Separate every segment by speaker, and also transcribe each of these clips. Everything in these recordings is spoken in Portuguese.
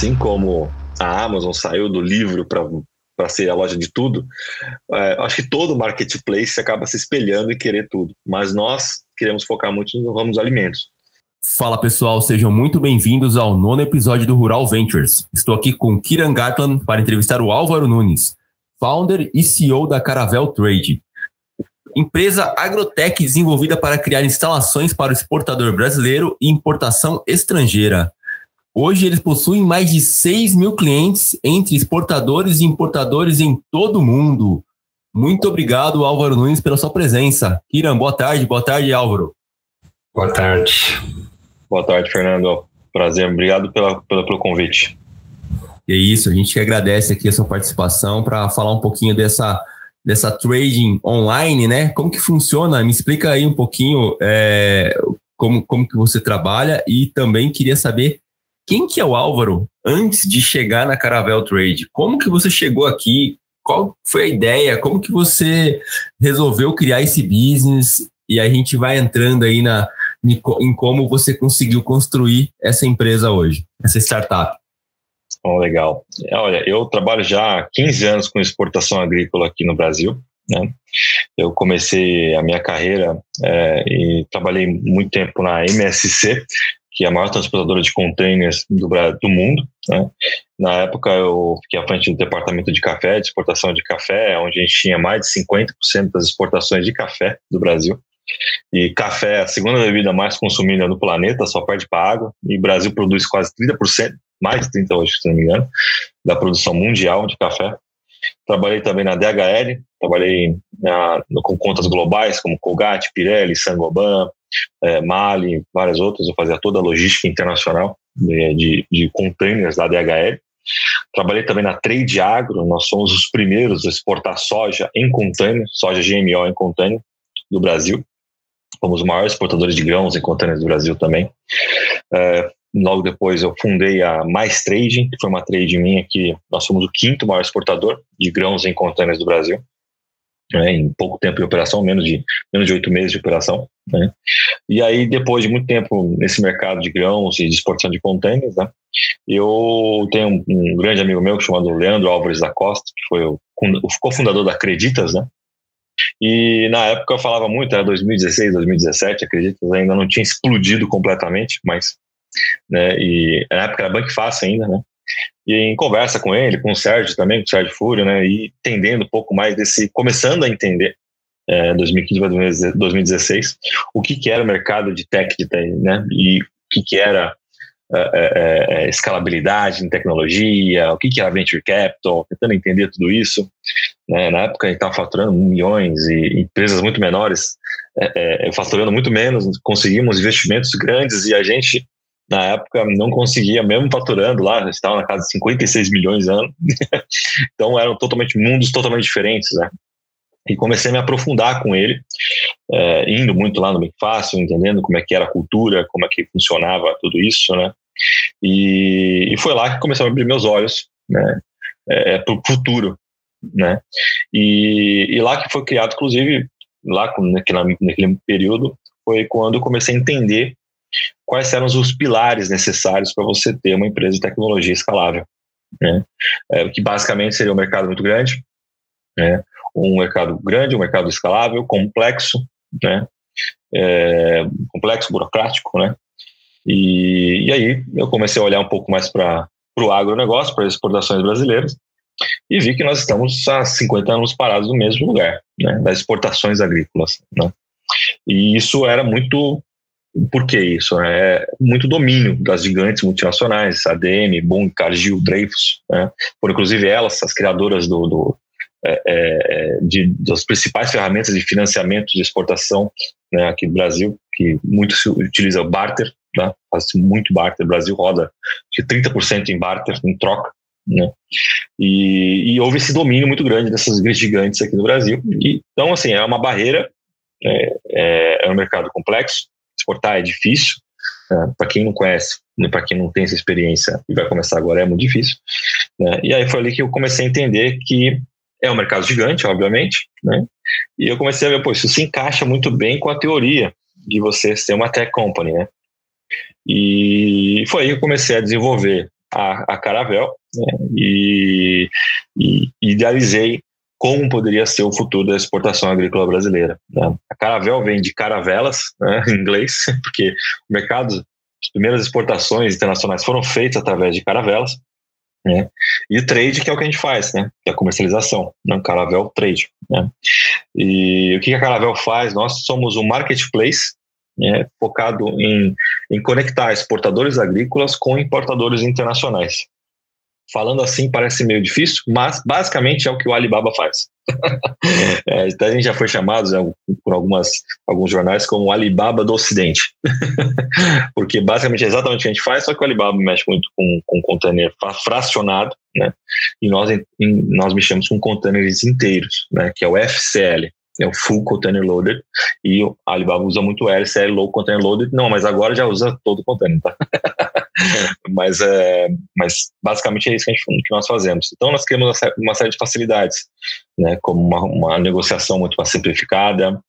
Speaker 1: assim como a Amazon saiu do livro para ser a loja de tudo, é, acho que todo marketplace acaba se espelhando e querer tudo. Mas nós queremos focar muito no ramo dos alimentos.
Speaker 2: Fala pessoal, sejam muito bem-vindos ao nono episódio do Rural Ventures. Estou aqui com Kiran Gatlan para entrevistar o Álvaro Nunes, founder e CEO da Caravel Trade. Empresa agrotech desenvolvida para criar instalações para o exportador brasileiro e importação estrangeira. Hoje eles possuem mais de 6 mil clientes entre exportadores e importadores em todo o mundo. Muito obrigado, Álvaro Nunes, pela sua presença. Kiran, boa tarde. Boa tarde, Álvaro.
Speaker 3: Boa tarde.
Speaker 1: Boa tarde, Fernando. Prazer. Obrigado pela, pela pelo convite.
Speaker 2: E é isso, a gente agradece aqui a sua participação para falar um pouquinho dessa, dessa trading online, né? Como que funciona? Me explica aí um pouquinho é, como, como que você trabalha e também queria saber quem que é o Álvaro antes de chegar na Caravel Trade? Como que você chegou aqui? Qual foi a ideia? Como que você resolveu criar esse business? E a gente vai entrando aí na, em como você conseguiu construir essa empresa hoje, essa startup.
Speaker 1: Oh, legal. Olha, eu trabalho já há 15 anos com exportação agrícola aqui no Brasil. Né? Eu comecei a minha carreira é, e trabalhei muito tempo na MSC, que é a maior transportadora de containers do, do mundo. Né? Na época, eu fiquei à frente do departamento de café, de exportação de café, onde a gente tinha mais de 50% das exportações de café do Brasil. E café é a segunda bebida mais consumida no planeta, só perde para água. E o Brasil produz quase 30%, mais de 30% hoje, se não me engano, da produção mundial de café. Trabalhei também na DHL, trabalhei na, com contas globais como Colgate, Pirelli, Sangoban, é, Mali, várias outras. Eu fazia toda a logística internacional de, de, de containers da DHL. Trabalhei também na Trade Agro, nós somos os primeiros a exportar soja em container, soja GMO em container do Brasil. Fomos os maiores exportadores de grãos em containers do Brasil também. É, logo depois eu fundei a Mais Trading, que foi uma trade minha que nós somos o quinto maior exportador de grãos em containers do Brasil né, em pouco tempo de operação, menos de menos de oito meses de operação. Né? E aí, depois de muito tempo nesse mercado de grãos e de exportação de contêineres, né, eu tenho um, um, grande amigo meu chamado Leandro Álvares da Costa, que foi o, o cofundador da Acreditas, né? E na época eu falava muito, era 2016, 2017, Acreditas ainda não tinha explodido completamente, mas né, e na época era Bank Fácil ainda, né? E em conversa com ele, com o Sérgio também, com o Sérgio Fúrio, né, e entendendo um pouco mais desse, começando a entender, é, 2015 para 2016, o que, que era o mercado de tech, de tech né, e o que, que era é, é, é, escalabilidade em tecnologia, o que, que era venture capital, tentando entender tudo isso. Né, na época a gente estava faturando milhões e empresas muito menores é, é, faturando muito menos, conseguimos investimentos grandes e a gente na época não conseguia, mesmo faturando lá, estava na casa de 56 milhões ano. então eram totalmente mundos totalmente diferentes, né? E comecei a me aprofundar com ele, é, indo muito lá no Bem Fácil, entendendo como é que era a cultura, como é que funcionava tudo isso, né? E, e foi lá que comecei a abrir meus olhos, né? É, para o futuro, né? E, e, lá que foi criado, inclusive, lá naquele, naquele período, foi quando eu comecei a entender quais eram os pilares necessários para você ter uma empresa de tecnologia escalável. Né? É, que basicamente seria um mercado muito grande, né? um mercado grande, um mercado escalável, complexo, né? É, complexo, burocrático, né? E, e, aí eu comecei a olhar um pouco mais para o agronegócio, para as exportações brasileiras, e vi que nós estamos há 50 anos parados no mesmo lugar, né? das exportações agrícolas. Né? E isso era muito por que isso? É muito domínio das gigantes multinacionais, ADM, Boom, Cargill, Dreyfus, né? foram inclusive elas as criadoras do, do é, é, de, das principais ferramentas de financiamento de exportação né, aqui no Brasil, que muito se utiliza barter, né? faz muito barter, o Brasil roda de 30% em barter, em troca, né? E, e, houve esse domínio muito grande dessas gigantes aqui no Brasil. E, então, assim, é uma barreira, é, é, é um mercado complexo, exportar é difícil. Né? Para quem não conhece, né, para quem não tem essa experiência e vai começar agora, é muito difícil. Né? E aí foi ali que eu comecei a entender que é um mercado gigante, obviamente, né? E eu comecei a ver, pô, isso se encaixa muito bem com a teoria de você ser uma tech company, né? E foi aí que eu comecei a desenvolver a, a Caravel né, e, e, idealizei como poderia ser o futuro da exportação agrícola brasileira. Né? A Caravel vem de caravelas, né, em inglês, porque o mercado, as primeiras exportações internacionais foram feitas através de caravelas, né? E o trade, que é o que a gente faz, né? que é a comercialização, né? Caravel Trade. Né? E o que a Caravel faz? Nós somos um marketplace né? focado em, em conectar exportadores agrícolas com importadores internacionais. Falando assim parece meio difícil, mas basicamente é o que o Alibaba faz. é, até a gente já foi chamado né, por algumas, alguns jornais como o Alibaba do Ocidente. Porque basicamente é exatamente o que a gente faz, só que o Alibaba mexe muito com, com container fracionado, né? E nós, em, nós mexemos com containers inteiros, né? Que é o FCL, é o Full Container Loaded, e o Alibaba usa muito o LCL Low Container Loaded, não, mas agora já usa todo o container, tá? mas, é, mas basicamente é isso que, a gente, que nós fazemos. Então nós criamos uma série de facilidades, né, como uma, uma negociação muito mais simplificada,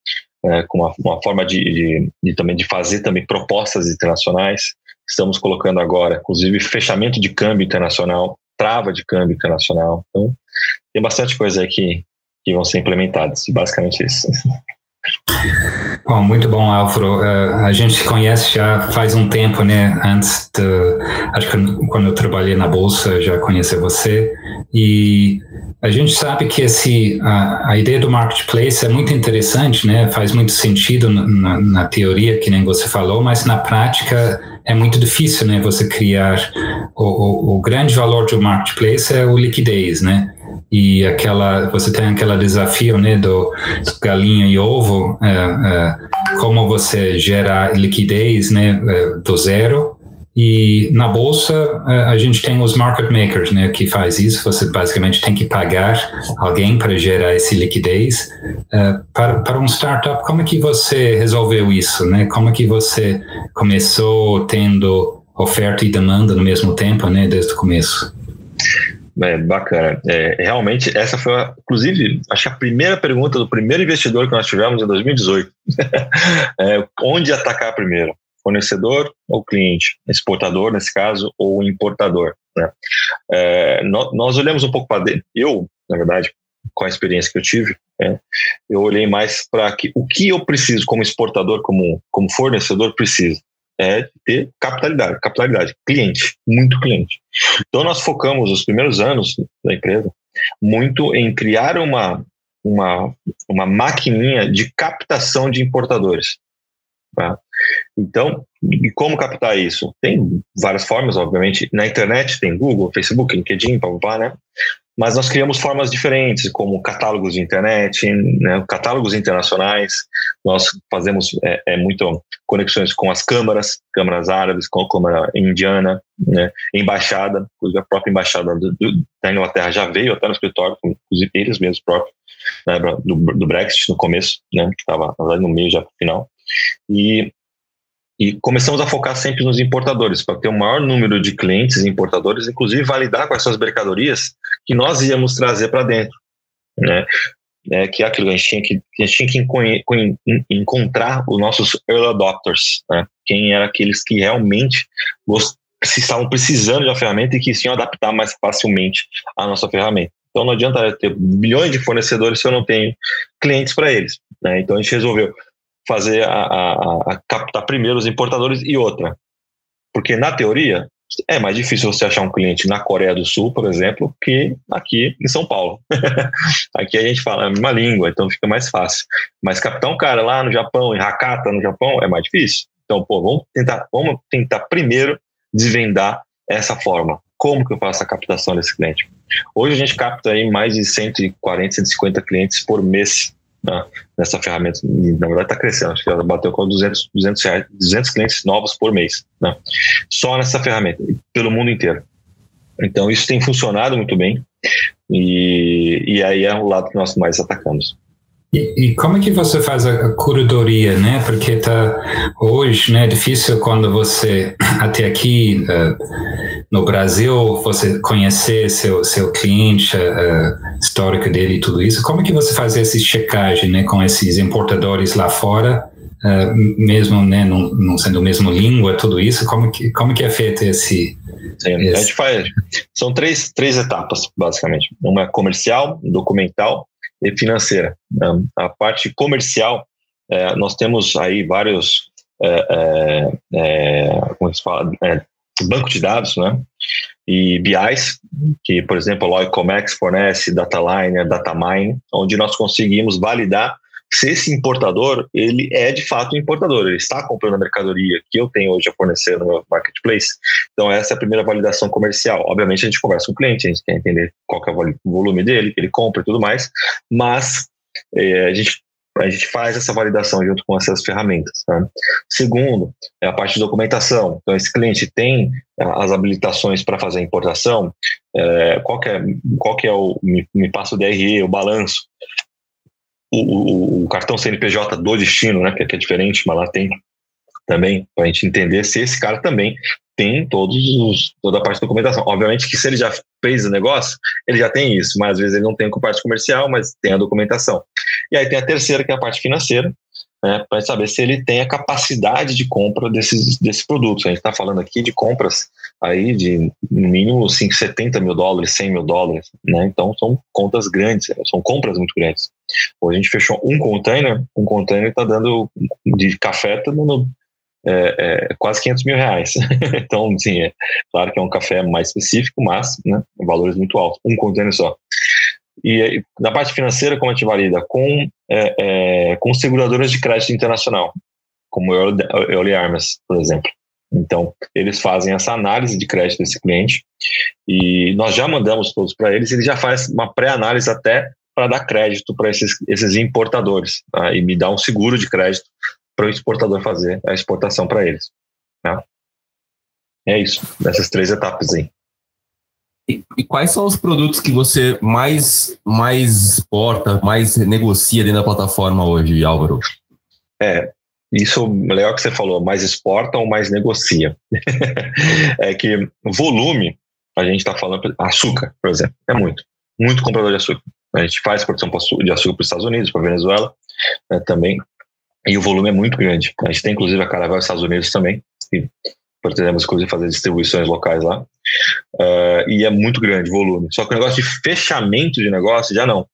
Speaker 1: é, com uma, uma forma de, de, de, também de fazer também propostas internacionais. Estamos colocando agora, inclusive, fechamento de câmbio internacional, trava de câmbio internacional. Então, tem bastante coisa aí que, que vão ser implementadas. Basicamente isso.
Speaker 3: Bom, muito bom, Álvaro. Uh, a gente se conhece já faz um tempo, né? Antes de, acho que quando eu trabalhei na bolsa, já conheci você. E a gente sabe que esse, a, a ideia do marketplace é muito interessante, né? Faz muito sentido na, na teoria, que nem você falou, mas na prática é muito difícil, né? Você criar o, o, o grande valor do marketplace é o liquidez, né? E aquela você tem aquele desafio né do, do galinha e ovo é, é, como você gera liquidez né é, do zero. E na bolsa é, a gente tem os market makers né que faz isso. Você basicamente tem que pagar alguém para gerar esse liquidez. É, para, para um startup como é que você resolveu isso né? Como é que você começou tendo oferta e demanda no mesmo tempo né desde o começo
Speaker 1: é, bacana. É, realmente, essa foi, a, inclusive, acho que a primeira pergunta do primeiro investidor que nós tivemos em 2018. é, onde atacar primeiro? Fornecedor ou cliente? Exportador, nesse caso, ou importador? Né? É, nós, nós, olhamos um pouco para dentro. Eu, na verdade, com a experiência que eu tive, é, eu olhei mais para o que eu preciso como exportador, como, como fornecedor, preciso é ter capitalidade, capitalidade, cliente, muito cliente. Então nós focamos os primeiros anos da empresa muito em criar uma uma, uma maquininha de captação de importadores. Tá? Então, e como captar isso? Tem várias formas, obviamente. Na internet tem Google, Facebook, LinkedIn, papá, né? Mas nós criamos formas diferentes, como catálogos de internet, né, catálogos internacionais. Nós fazemos é, é, muito conexões com as câmaras, câmaras árabes, com a câmara indiana, né, embaixada, inclusive a própria embaixada do, do, da Inglaterra já veio até no escritório, inclusive eles mesmos próprios, né, do, do, Brexit no começo, né, que estava no meio já para o final. E e começamos a focar sempre nos importadores, para ter o maior número de clientes e importadores, inclusive validar quais são as mercadorias que nós íamos trazer para dentro. Né? É, que é aquilo a gente tinha que, a gente tinha que encontrar os nossos early adopters, né? quem eram aqueles que realmente estavam precisando de uma ferramenta e que se iam adaptar mais facilmente à nossa ferramenta. Então não adianta ter milhões de fornecedores se eu não tenho clientes para eles. Né? Então a gente resolveu fazer a, a, a, captar primeiro os importadores e outra. Porque na teoria é mais difícil você achar um cliente na Coreia do Sul, por exemplo, que aqui em São Paulo. aqui a gente fala a mesma língua, então fica mais fácil. Mas captar um cara lá no Japão, em Hakata, no Japão, é mais difícil. Então, pô, vamos tentar, vamos tentar primeiro desvendar essa forma. Como que eu faço a captação desse cliente? Hoje a gente capta aí mais de 140, 150 clientes por mês né, nessa ferramenta. Na verdade, está crescendo, acho que ela bateu com 200, 200, reais, 200 clientes novos por mês, né, só nessa ferramenta, pelo mundo inteiro. Então, isso tem funcionado muito bem, e, e aí é o lado que nós mais atacamos.
Speaker 3: E, e, como é que você faz a, curadoria, né? Porque tá hoje, né? É difícil quando você até aqui uh, no Brasil você conhecer seu seu cliente, uh, histórico dele e tudo isso. Como é que você faz essa checagem, né? Com esses importadores lá fora, uh, mesmo, né? Não, não sendo a mesma língua, tudo isso. Como que como que é feito esse
Speaker 1: Sim, a gente faz. São três, três etapas, basicamente. Uma é comercial, documental e financeira. A parte comercial, é, nós temos aí vários. É, é, é como se fala? É, banco de dados, né? E BIs, que, por exemplo, a Loicomex fornece, Dataline, Datamine, onde nós conseguimos validar se esse importador, ele é de fato um importador, ele está comprando a mercadoria que eu tenho hoje a fornecer no meu marketplace. Então, essa é a primeira validação comercial. Obviamente, a gente conversa com o cliente, a gente quer entender qual é o volume dele, que ele compra e tudo mais, mas é, a gente a gente faz essa validação junto com essas ferramentas. Tá? Segundo, é a parte de documentação. Então, esse cliente tem as habilitações para fazer a importação, é, qual, que é, qual que é o, me, me passa o DRE, o balanço, o, o, cartão CNPJ do destino, né, que, é diferente, mas lá tem também, para a gente entender se esse cara também tem todos os, toda a parte de documentação. Obviamente que se ele já fez o negócio, ele já tem isso, mas às vezes ele não tem com parte comercial, mas tem a documentação. E aí tem a terceira, que é a parte financeira, né, para saber se ele tem a capacidade de compra desses, desses produtos. A gente está falando aqui de compras aí de no mínimo 5, 70 mil dólares, 100 mil dólares, né? Então são contas grandes, são compras muito grandes. Hoje a gente fechou um container, um container está dando de café, está dando é, é, quase 500 mil reais. então, sim, é claro que é um café mais específico, mas né, valores muito altos, um container só. E na parte financeira, como a gente valida? Com, é, é, com seguradoras de crédito internacional, como Early Armas, por exemplo. Então, eles fazem essa análise de crédito desse cliente e nós já mandamos todos para eles, ele já faz uma pré-análise até para dar crédito para esses, esses importadores tá? e me dá um seguro de crédito para o exportador fazer a exportação para eles. Tá? É isso, dessas três etapas aí.
Speaker 2: E, e, quais são os produtos que você mais, mais exporta, mais negocia dentro da plataforma hoje, Álvaro?
Speaker 1: É, isso legal que você falou, mais exporta ou mais negocia. é que volume, a gente está falando, açúcar, por exemplo, é muito. Muito comprador de açúcar. A gente faz produção de açúcar para os Estados Unidos, para a Venezuela né, também, e o volume é muito grande. A gente tem inclusive a Caravel nos Estados Unidos também, e pretendemos inclusive fazer distribuições locais lá, uh, e é muito grande o volume. Só que o negócio de fechamento de negócio já não.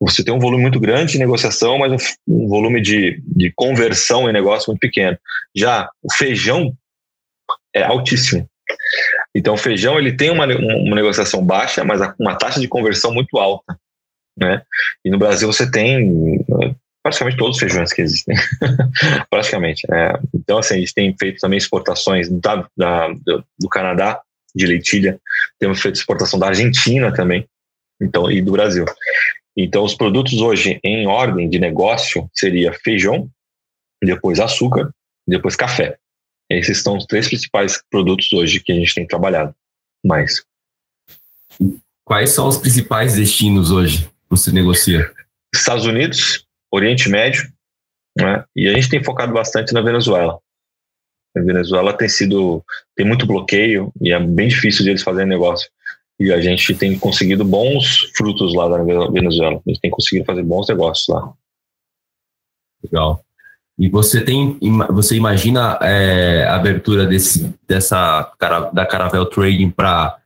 Speaker 1: Você tem um volume muito grande de negociação, mas um, um volume de, de conversão em negócio muito pequeno. Já o feijão é altíssimo. Então, o feijão ele tem uma, uma negociação baixa, mas uma taxa de conversão muito alta. Né? E no Brasil você tem praticamente todos os feijões que existem, praticamente. Né? Então, assim, a gente tem feito também exportações da, da, do, Canadá, de leitilha, temos feito exportação da Argentina também, então e do Brasil. Então, os produtos hoje em ordem de negócio seria feijão, depois açúcar, depois café. Esses são os três principais produtos hoje que a gente tem trabalhado mais.
Speaker 2: Quais são os principais destinos hoje você negocia?
Speaker 1: Estados Unidos, Oriente Médio, né? e a gente tem focado bastante na Venezuela. A Venezuela tem sido tem muito bloqueio e é bem difícil de eles fazerem negócio. E a gente tem conseguido bons frutos lá na Venezuela. A gente tem conseguido fazer bons negócios lá.
Speaker 2: Legal. E você tem, você imagina é, a abertura desse, dessa da Caravel Trading para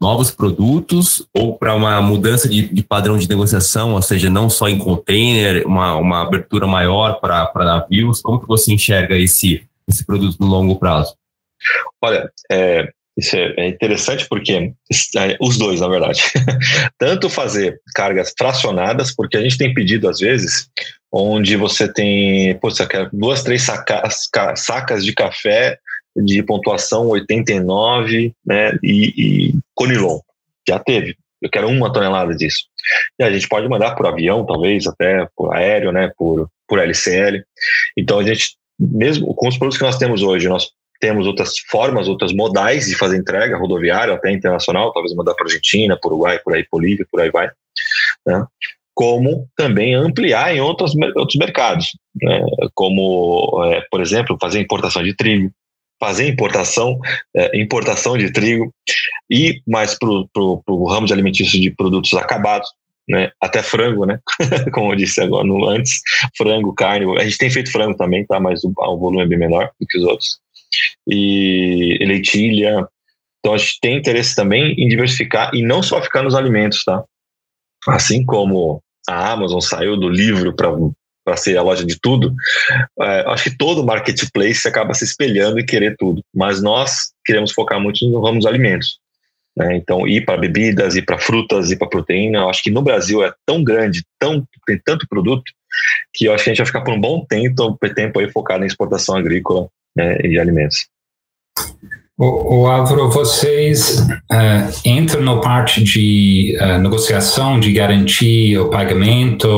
Speaker 2: novos produtos ou para uma mudança de, de, padrão de negociação, ou seja, não só em container, uma, uma abertura maior para navios? Como que você enxerga esse, esse produto no longo prazo?
Speaker 1: Olha, é, isso é, é interessante porque é, os dois, na verdade, tanto fazer cargas fracionadas, porque a gente tem pedido às vezes, onde você tem, quer duas, três sacas, sacas de café de pontuação 89 né, e, e Conilon. Já teve. Eu quero uma tonelada disso. E a gente pode mandar por avião, talvez, até por aéreo, né, por, por LCL. Então a gente, mesmo com os produtos que nós temos hoje, nós temos outras formas, outras modais de fazer entrega rodoviária, até internacional, talvez mandar para Argentina, por Uruguai, por aí, Bolívia, por aí vai. Né? Como também ampliar em outros, outros mercados, né? como, é, por exemplo, fazer importação de trigo, fazer importação, é, importação de trigo e mais para o ramo de alimentício de produtos acabados, né? Até frango, né? Como eu disse agora no, antes, frango, carne. A gente tem feito frango também, tá? Mas o, o volume é bem menor do que os outros. E leitilha, Então a gente tem interesse também em diversificar e não só ficar nos alimentos, tá? Assim como a Amazon saiu do livro para para ser a loja de tudo, é, acho que todo marketplace acaba se espelhando e querer tudo. Mas nós queremos focar muito no ramo dos alimentos. Né? Então, ir para bebidas, ir para frutas, ir para proteína. Eu acho que no Brasil é tão grande, tão, tem tanto produto, que eu acho que a gente vai ficar por um bom tempo, tempo aí focado em exportação agrícola né, e de alimentos.
Speaker 3: O, Álvaro, vocês uh, entram na parte de uh, negociação, de garantir o pagamento,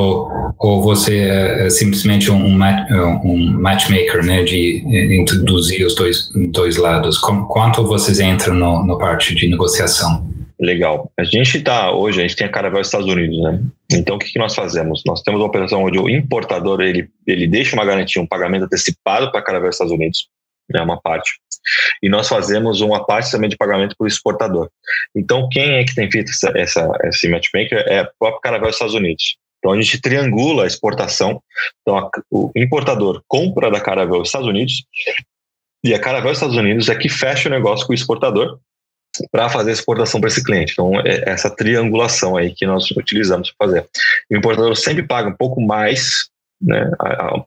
Speaker 3: ou você é simplesmente um, um matchmaker, né, de introduzir os dois, dois lados? Quanto vocês entram no, na parte de negociação?
Speaker 1: Legal. A gente está hoje, a gente tem a Caravel Estados Unidos, né? Então o que, que nós fazemos? Nós temos uma operação onde o importador ele, ele deixa uma garantia, um pagamento antecipado para a Caravel Estados Unidos, é né, uma parte e nós fazemos uma parte também de pagamento para o exportador. Então, quem é que tem feito essa, essa, esse matchmaker é o próprio Caravel Estados Unidos. Então, a gente triangula a exportação. Então, a, o importador compra da Caravel Estados Unidos e a Caravel Estados Unidos é que fecha o negócio com o exportador para fazer a exportação para esse cliente. Então, é essa triangulação aí que nós utilizamos para fazer. O importador sempre paga um pouco mais né,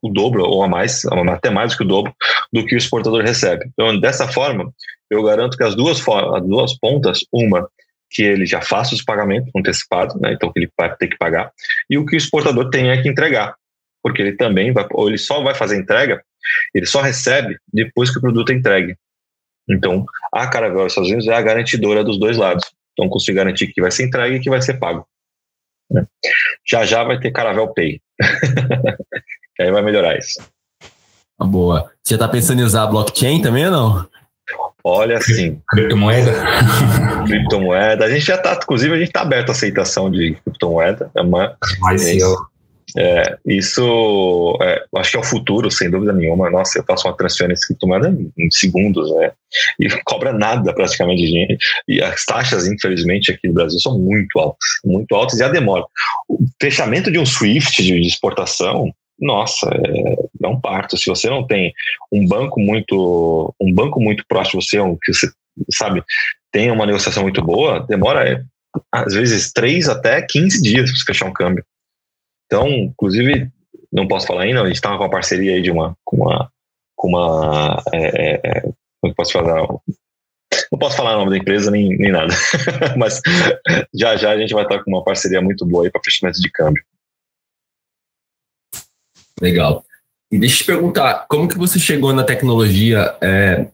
Speaker 1: o dobro ou a mais, até mais do que o dobro do que o exportador recebe. Então, dessa forma, eu garanto que as duas, as duas pontas, uma que ele já faça os pagamentos antecipados, né, então que ele vai ter que pagar, e o que o exportador tem é que entregar, porque ele também vai, ou ele só vai fazer entrega, ele só recebe depois que o produto é entregue. Então, a Caravel Estados Unidos é a garantidora dos dois lados. Então, consigo garantir que vai ser entregue e que vai ser pago. Né? Já já vai ter Caravel Pay. aí vai melhorar isso.
Speaker 2: Uma boa. Você está pensando em usar blockchain também ou não?
Speaker 1: Olha, sim.
Speaker 3: Criptomoeda?
Speaker 1: criptomoeda. A gente já está, inclusive, a gente está aberto à aceitação de criptomoeda. É uma,
Speaker 3: Mas é,
Speaker 1: é, isso é, acho que é o futuro, sem dúvida nenhuma. Nossa, eu faço uma transferência criptomoeda em, segundos, né? E cobra nada praticamente de dinheiro. E as taxas, infelizmente, aqui no Brasil são muito altas, muito altas e a demora. O fechamento de um SWIFT de, exportação, nossa, é, é, um parto. Se você não tem um banco muito, um banco muito próximo você, um, que você sabe tem uma negociação muito boa, demora é, às vezes 3 até 15 dias para fechar um câmbio. Então, inclusive, não posso falar ainda, a gente estava com uma parceria aí de uma, com uma, com uma, é, é, é é posso falar? Não posso falar o nome da empresa nem, nem nada, mas já já a gente vai estar com uma parceria muito boa aí para fechamento de câmbio.
Speaker 2: Legal. E deixa eu te perguntar, como que você chegou na tecnologia é,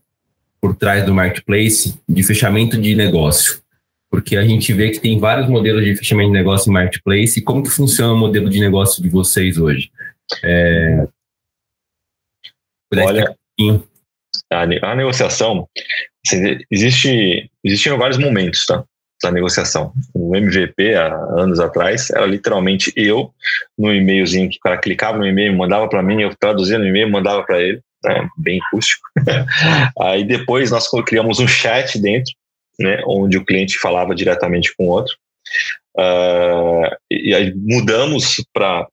Speaker 2: por trás do marketplace de fechamento de negócio? Porque a gente vê que tem vários modelos de fechamento de negócio em marketplace. E como que funciona o modelo de negócio de vocês hoje? É...
Speaker 1: Olha, a, a negociação, assim, existe, existiam vários momentos tá, da negociação. O MVP, há anos atrás, era literalmente eu, no e-mailzinho que o cara clicava no e-mail, mandava para mim, eu traduzia no e-mail, mandava para ele, né, bem rústico. Aí depois nós criamos um chat dentro, né, onde o cliente falava diretamente com o outro. Uh, e aí mudamos para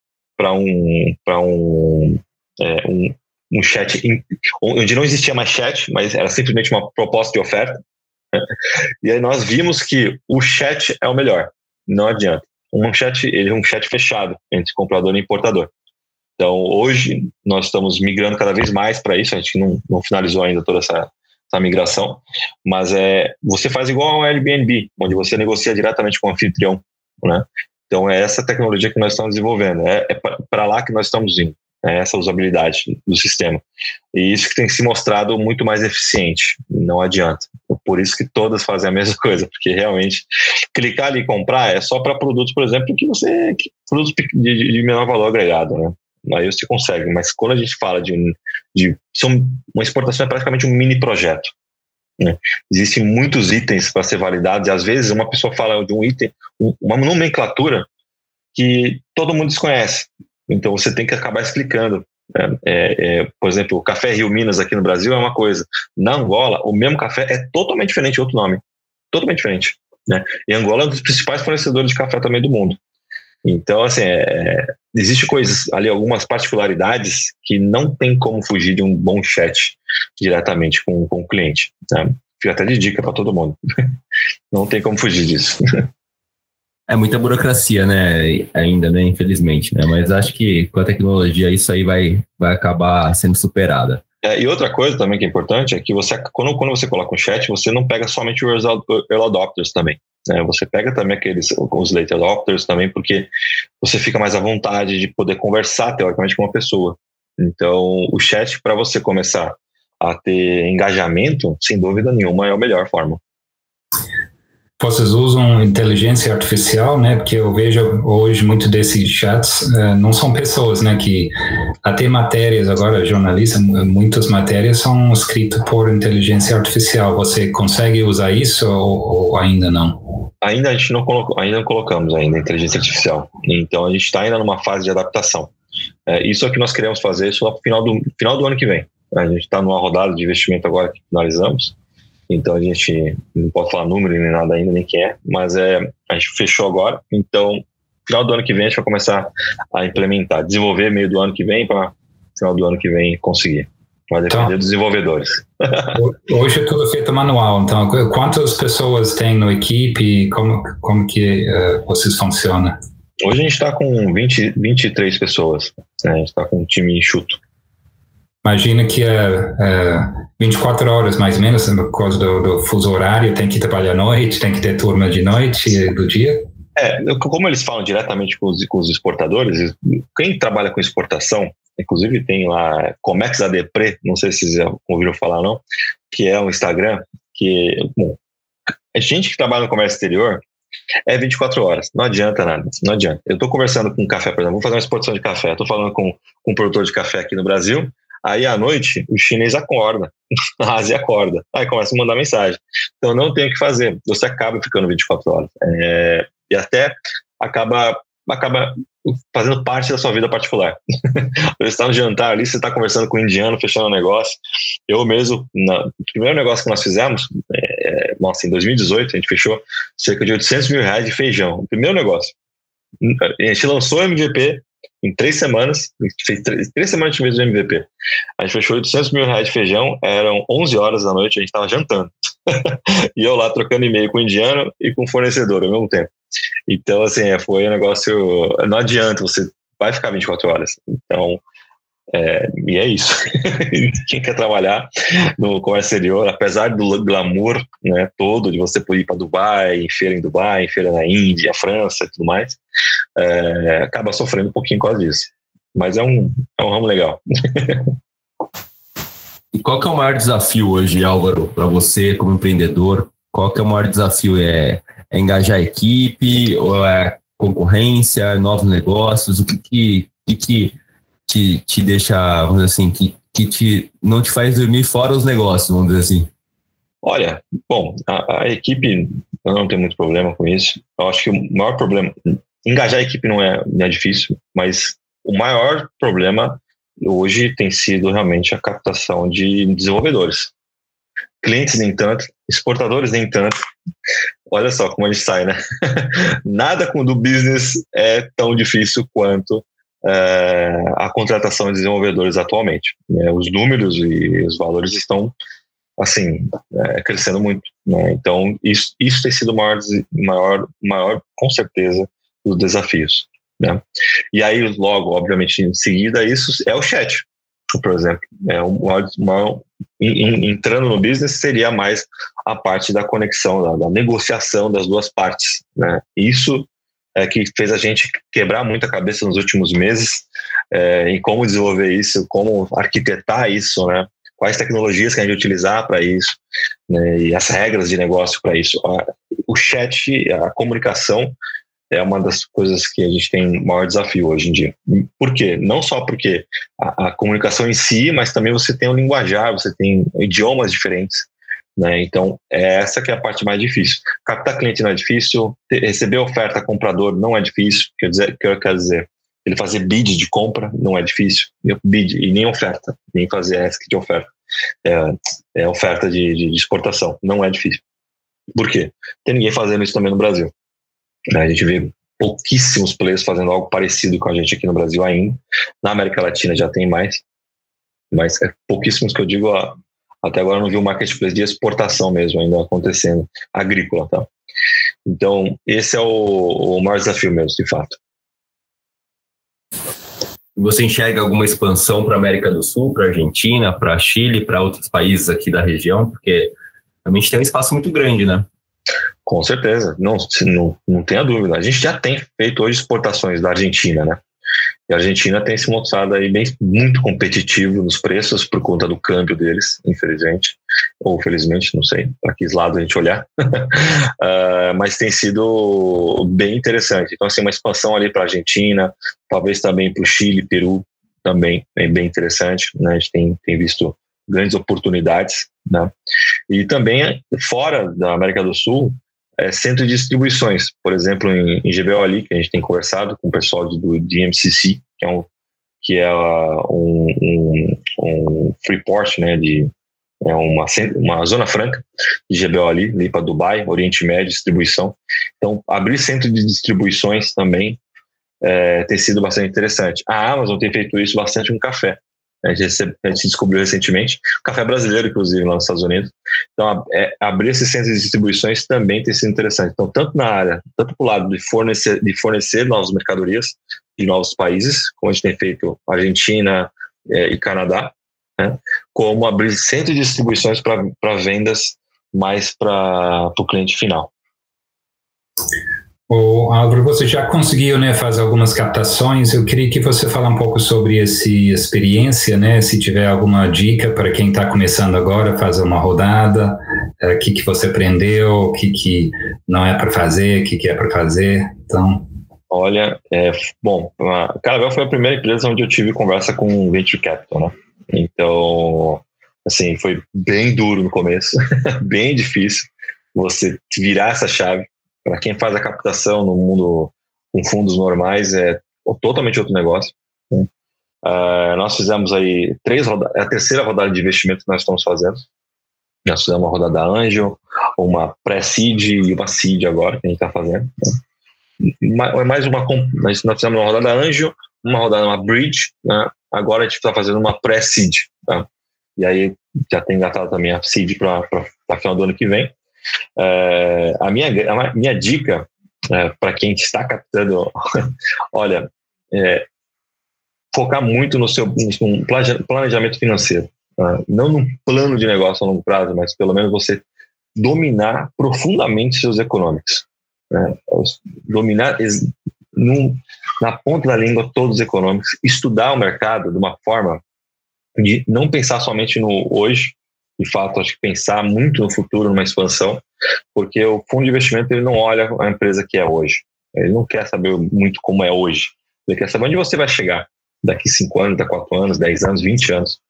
Speaker 1: um, um, é, um, um chat in, onde não existia mais chat, mas era simplesmente uma proposta de oferta. Né? E aí nós vimos que o chat é o melhor, não adianta. Um chat, ele é um chat fechado entre comprador e importador. Então, hoje, nós estamos migrando cada vez mais para isso. A gente não, não finalizou ainda toda essa, essa migração, mas é você faz igual ao Airbnb, onde você negocia diretamente com o anfitrião, né? Então é essa tecnologia que nós estamos desenvolvendo, é, é para lá que nós estamos indo, é essa usabilidade do sistema. E isso que tem se mostrado muito mais eficiente, não adianta. Por isso que todas fazem a mesma coisa, porque realmente clicar ali e comprar é só para produtos, por exemplo, que você que, produtos de, de menor valor agregado, né? aí você consegue. Mas quando a gente fala de, de são, uma exportação é praticamente um mini projeto. Né? Existem muitos itens para ser validados e às vezes uma pessoa fala de um item, uma nomenclatura que todo mundo desconhece. Então você tem que acabar explicando. Né? É, é, por exemplo, o café Rio Minas aqui no Brasil é uma coisa. Na Angola, o mesmo café é totalmente diferente, outro nome. Totalmente diferente. Né? E Angola é um dos principais fornecedores de café também do mundo. Então, assim, é, existe coisas ali, algumas particularidades que não tem como fugir de um bom chat diretamente com, com o cliente. Né? fica até de dica para todo mundo. Não tem como fugir disso.
Speaker 2: É muita burocracia, né? Ainda, né? Infelizmente, né? Mas acho que com a tecnologia isso aí vai, vai acabar sendo superada.
Speaker 1: É, e outra coisa também que é importante é que você, quando, quando você coloca um chat, você não pega somente os early adopters também. Né? Você pega também aqueles, os late também, porque você fica mais à vontade de poder conversar, teoricamente, com uma pessoa. Então, o chat, para você começar a ter engajamento, sem dúvida nenhuma, é a melhor forma.
Speaker 3: Vocês usam inteligência artificial, né? Porque eu vejo hoje muito desses chats uh, não são pessoas, né? Que até matérias agora jornalistas, muitas matérias são escritas por inteligência artificial. Você consegue usar isso ou, ou ainda não?
Speaker 1: Ainda a gente não colocou, ainda não colocamos ainda inteligência artificial. Então a gente está ainda numa fase de adaptação. É, isso é o que nós queremos fazer só no final do final do ano que vem. A gente está numa rodada de investimento agora que finalizamos então a gente não pode falar número nem nada ainda, nem quem é, mas é, a gente fechou agora. Então, final do ano que vem a gente vai começar a implementar, desenvolver meio do ano que vem para final do ano que vem conseguir. Vai depender então, dos desenvolvedores.
Speaker 3: Hoje é tudo feito manual, então quantas pessoas tem na equipe? Como, como que uh, vocês funcionam?
Speaker 1: Hoje a gente está com 20, 23 pessoas, né? a gente está com um time enxuto.
Speaker 3: Imagina que é, é 24 horas mais ou menos, por causa do, do, fuso horário, tem que trabalhar à noite, tem que ter turma de noite e do dia?
Speaker 1: É, como eles falam diretamente com os, com os exportadores, quem trabalha com exportação, inclusive tem lá Comex ADPRE, não sei se vocês ouviram falar não, que é um Instagram que, bom, a gente que trabalha no comércio exterior é 24 horas, não adianta nada, não adianta. Eu estou conversando com um café, por exemplo, vou fazer uma exportação de café, estou falando com, com um produtor de café aqui no Brasil, Aí à noite o chinês acorda, a Ásia acorda, aí começa a mandar mensagem. Então não tem o que fazer, você acaba ficando 24 horas. É, e até acaba, acaba fazendo parte da sua vida particular. você está no jantar ali, você está conversando com um indiano, fechando um negócio. Eu mesmo, o primeiro negócio que nós fizemos, é, é nossa, em 2018, a gente fechou cerca de 800 mil reais de feijão. O primeiro negócio. A gente lançou o MVP, em três semanas, fez três, três semanas de mês do MVP. A gente fechou 800 mil reais de feijão, eram 11 horas da noite, a gente estava jantando. e eu lá trocando e-mail com o indiano e com o fornecedor ao mesmo tempo. Então, assim, é, foi um negócio. Não adianta, você vai ficar 24 horas. Então, é, e é isso. Quem quer trabalhar no comércio exterior, apesar do glamour né, todo de você poder ir para Dubai, em feira em Dubai, em feira na Índia, França e tudo mais, é, acaba sofrendo um pouquinho com disso. Mas é um, é um ramo legal.
Speaker 2: e qual que é o maior desafio hoje, Álvaro, para você como empreendedor? Qual que é o maior desafio? É, é engajar a equipe ou é concorrência, novos negócios? O que que, que, que te, te deixa, vamos dizer assim, que, que te, não te faz dormir fora os negócios, vamos dizer assim?
Speaker 1: Olha, bom, a, a equipe, eu não tenho muito problema com isso. Eu acho que o maior problema, engajar a equipe não é, não é difícil, mas o maior problema hoje tem sido realmente a captação de desenvolvedores. Clientes nem tanto, exportadores nem tanto. Olha só como a gente sai, né? Nada com do business é tão difícil quanto é, a contratação de desenvolvedores atualmente. Né? Os números e os valores estão assim é, crescendo muito. Né? Então isso, isso tem sido o maior, maior, maior com certeza dos desafios. Né? E aí logo, obviamente, em seguida isso é o chat, por exemplo. É uma, uma, entrando no business seria mais a parte da conexão, da, da negociação das duas partes. Né? Isso é, que fez a gente quebrar muita cabeça nos últimos meses é, em como desenvolver isso, como arquitetar isso, né? Quais tecnologias que a gente utilizar para isso, né? E as regras de negócio para isso. O chat, a comunicação é uma das coisas que a gente tem maior desafio hoje em dia. Por quê? Não só porque a, a comunicação em si, mas também você tem um linguajar, você tem idiomas diferentes. Né? Então, é essa que é a parte mais difícil. Captar cliente não é difícil, receber oferta comprador não é difícil, quer dizer, que eu quero dizer, ele fazer bid de compra não é difícil, bid e nem oferta, nem fazer ask de oferta, é, é oferta de, de, exportação, não é difícil. Por quê? Tem ninguém fazendo isso também no Brasil. A gente vê pouquíssimos players fazendo algo parecido com a gente aqui no Brasil ainda. Na América Latina já tem mais, mas é pouquíssimos que eu digo Até agora não vi um marketplace de exportação mesmo ainda acontecendo, agrícola, tá? Então, esse é o, o maior desafio mesmo, de fato.
Speaker 2: Você enxerga alguma expansão para a América do Sul, para a Argentina, para Chile, para outros países aqui da região? Porque a gente tem um espaço muito grande, né?
Speaker 1: Com certeza, não, não, não tenha dúvida. A gente já tem feito hoje exportações da Argentina, né? E a Argentina tem se mostrado aí bem, muito competitivo nos preços por conta do câmbio deles, infelizmente, ou felizmente, não sei para que lado a gente olhar, uh, mas tem sido bem interessante. Então, assim, uma expansão ali para a Argentina, talvez também para o Chile, Peru, também é bem interessante. Né? A gente tem, tem visto grandes oportunidades. Né? E também, fora da América do Sul, é, centro de distribuições, por exemplo, em, em GBO ali, que a gente tem conversado com o pessoal de, do DMCC, que é um, que é um, um, um né, de, é uma, uma zona franca de GBO ali, ali para Dubai, Oriente Médio, distribuição. Então, abrir centro de distribuições também é, tem sido bastante interessante. A Amazon tem feito isso bastante com café. A gente, a gente descobriu recentemente, o café brasileiro, inclusive, lá nos Estados Unidos. Então, é, abrir esses centros de distribuições também tem sido interessante. Então, tanto na área, tanto para o lado de fornecer, de fornecer novas mercadorias de novos países, como a gente tem feito Argentina é, e Canadá, né, como abrir centros de distribuições para vendas mais para o cliente final.
Speaker 3: O Álvaro, você já conseguiu né, fazer algumas captações. Eu queria que você fale um pouco sobre essa experiência, né? Se tiver alguma dica para quem está começando agora, fazer uma rodada, o é, que, que você aprendeu, o que, que não é para fazer, o que, que é para fazer. Então.
Speaker 1: Olha, é, bom, a Caravel foi a primeira empresa onde eu tive conversa com Venture Capital, né? Então, assim, foi bem duro no começo, bem difícil você virar essa chave para quem faz a captação no mundo com fundos normais, é totalmente outro negócio. Né? Uh, nós fizemos aí três rodadas, é a terceira rodada de investimento que nós estamos fazendo. Nós fizemos uma rodada Angel, uma pré-seed e uma seed agora, que a gente está fazendo. Né? Mais uma, nós fizemos uma rodada Angel, uma rodada, uma bridge, né? agora a gente está fazendo uma pré-seed. Tá? E aí já tem engatado também a seed para final do ano que vem. É, a, minha, a minha dica é, para quem está captando, olha, é, focar muito no seu no planejamento financeiro. Tá? Não num plano de negócio a longo prazo, mas pelo menos você dominar profundamente seus econômicos. Né? Dominar num, na ponta da língua todos os econômicos, estudar o mercado de uma forma de não pensar somente no hoje, de fato, acho que pensar muito no futuro, numa expansão, porque o fundo de investimento ele não olha a empresa que é hoje. Ele não quer saber muito como é hoje. Ele quer saber onde você vai chegar daqui 5 anos, daqui 4 anos, 10 anos, 20 anos.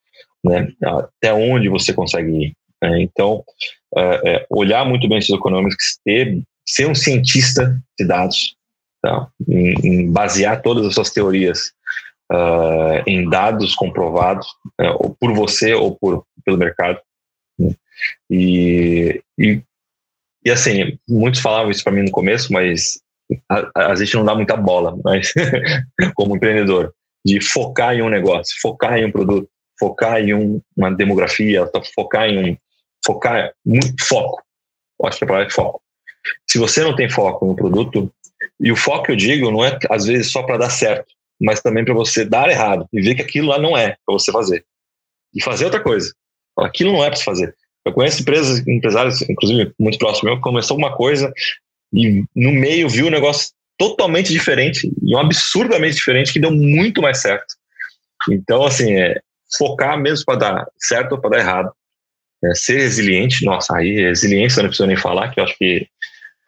Speaker 1: Né? Até onde você consegue ir. Né? Então, é, é, olhar muito bem esses econômicos, ter, ser um cientista de dados, tá? em, em basear todas as suas teorias uh, em dados comprovados, uh, ou por você ou por, pelo mercado. E, e, e, assim, muitos falavam isso para mim no começo, mas a, a, gente não dá muita bola, mas como empreendedor, de focar em um negócio, focar em um produto, focar em um, uma demografia, focar em um. Focar, muito foco. Acho que a palavra é foco. Se você não tem foco no produto, e o foco eu digo não é às vezes só para dar certo, mas também para você dar errado e ver que aquilo lá não é para você fazer. E fazer outra coisa. Aquilo não é para se fazer. Eu conheço empresas, empresários, inclusive muito próximo meu, que começou uma coisa e no meio viu um negócio totalmente diferente e um absurdamente diferente que deu muito mais certo. Então, assim, é focar mesmo para dar certo ou para dar errado. É, ser resiliente, nossa, aí resiliência não preciso nem falar, que eu acho que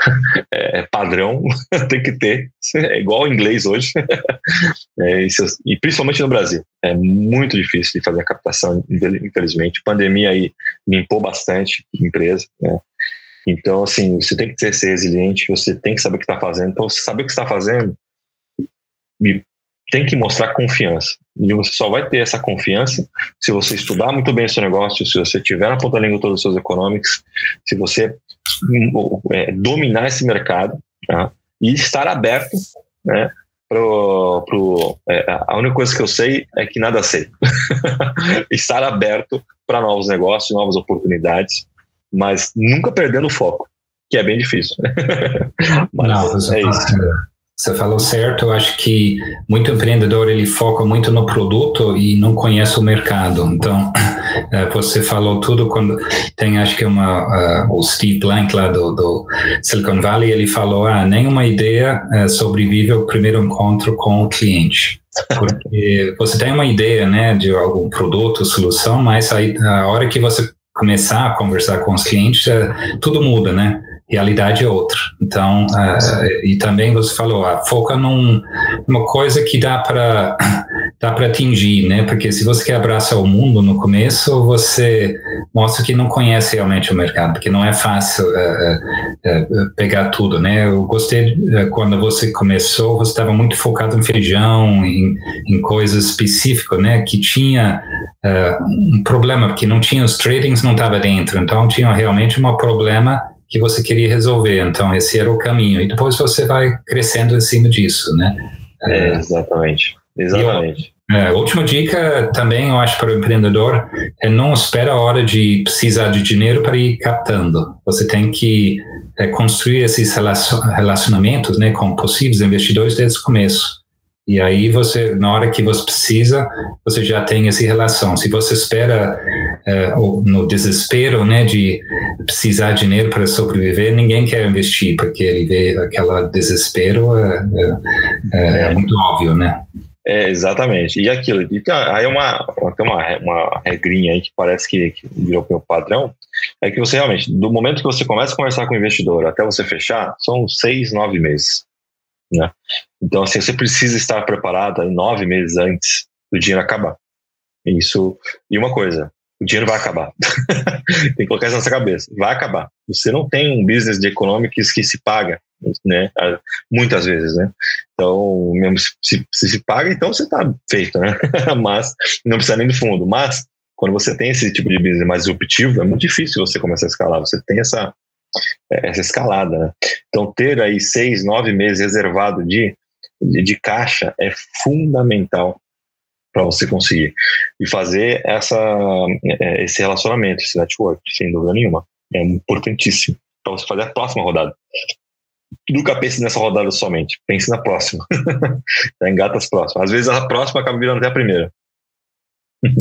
Speaker 1: é, é padrão, tem que ter, é igual ao inglês hoje, é, isso, e principalmente no Brasil. É muito difícil de fazer a captação, infelizmente. A pandemia aí limpou bastante a empresa, né? Então, assim, você tem que ser, ser resiliente, você tem que saber o que está fazendo. Então, você saber o que está fazendo, tem que mostrar confiança. E você só vai ter essa confiança se você estudar muito bem o seu negócio, se você tiver na ponta da língua todos os seus econômicos, se você é, dominar esse mercado tá? e estar aberto né, pro, pro, é, a única coisa que eu sei é que nada sei. estar aberto para novos negócios, novas oportunidades, mas nunca perdendo o foco, que é bem difícil.
Speaker 3: mas Não, é isso. Você falou certo, eu acho que muito empreendedor ele foca muito no produto e não conhece o mercado. Então, você falou tudo quando tem, acho que uma, uh, o Steve Blank lá do, do, Silicon Valley, ele falou, ah, nenhuma ideia uh, sobrevive ao primeiro encontro com o cliente. Porque você tem uma ideia, né, de algum produto, solução, mas aí, a hora que você começar a conversar com os clientes, uh, tudo muda, né? realidade é outra. Então, uh, e também você falou, uh, foca num, numa coisa que dá para dá para atingir, né? Porque se você quer abraçar o mundo no começo, você mostra que não conhece realmente o mercado, porque não é fácil uh, pegar tudo, né? Eu gostei quando você começou, você estava muito focado em feijão, em, em coisas específicas, né? Que tinha um problema, porque não tinha os tradings, não estava dentro, então tinha realmente um problema que você queria resolver. Então, esse era o caminho. E depois você vai crescendo em cima disso, né?
Speaker 1: É, exatamente. Exatamente.
Speaker 3: é, última dica também, eu acho, para o empreendedor é não espera a hora de precisar de dinheiro para ir captando. Você tem que é, construir esses relacionamentos né, com possíveis investidores desde o começo. E aí você, na hora que você precisa, você já tem essa relação. Se você espera é, no desespero, né, de precisar de dinheiro para sobreviver, ninguém quer investir porque ele vê aquele desespero é, é, é muito óbvio, né?
Speaker 1: É, exatamente. E aquilo, e aí uma, tem uma, uma regrinha aí que parece que, que virou meu padrão, é que você realmente, do momento que você começa a conversar com o investidor até você fechar, são seis, nove meses. Né? Então, assim, você precisa estar preparado nove meses antes do dinheiro acabar. Isso. E uma coisa, o dinheiro vai acabar. tem que colocar isso na sua cabeça. Vai acabar. Você não tem um business de economics que se paga, né? Muitas vezes, né? Então, mesmo se se, se paga, então você está feito, né? Mas não precisa nem do fundo. Mas quando você tem esse tipo de business mais disruptivo, é muito difícil você começar a escalar. Você tem essa essa escalada. Né? Então, ter aí seis, nove meses reservado de, de, de caixa é fundamental para você conseguir e fazer essa, é, esse relacionamento, esse network, sem dúvida nenhuma. É importantíssimo para você fazer a próxima rodada. Nunca pense nessa rodada somente, pense na próxima. engata as próximas. Às vezes a próxima acaba virando até a primeira.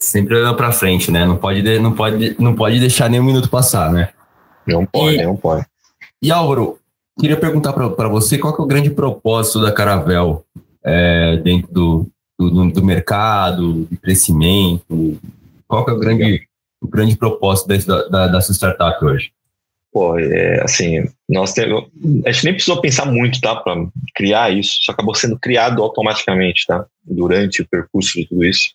Speaker 2: Sempre olhando para frente, né? Não pode, não, pode, não pode deixar nenhum minuto passar, né?
Speaker 1: Não pode, e, não pode.
Speaker 2: E Álvaro, queria perguntar para você qual é o grande propósito da Caravel é, dentro do, do, do, mercado, de crescimento? Qual é o grande, o grande propósito da, da, da sua startup hoje?
Speaker 1: Pô, é, assim, nós temos, a gente nem precisou pensar muito, tá, para criar isso, isso acabou sendo criado automaticamente, tá, durante o percurso de tudo isso,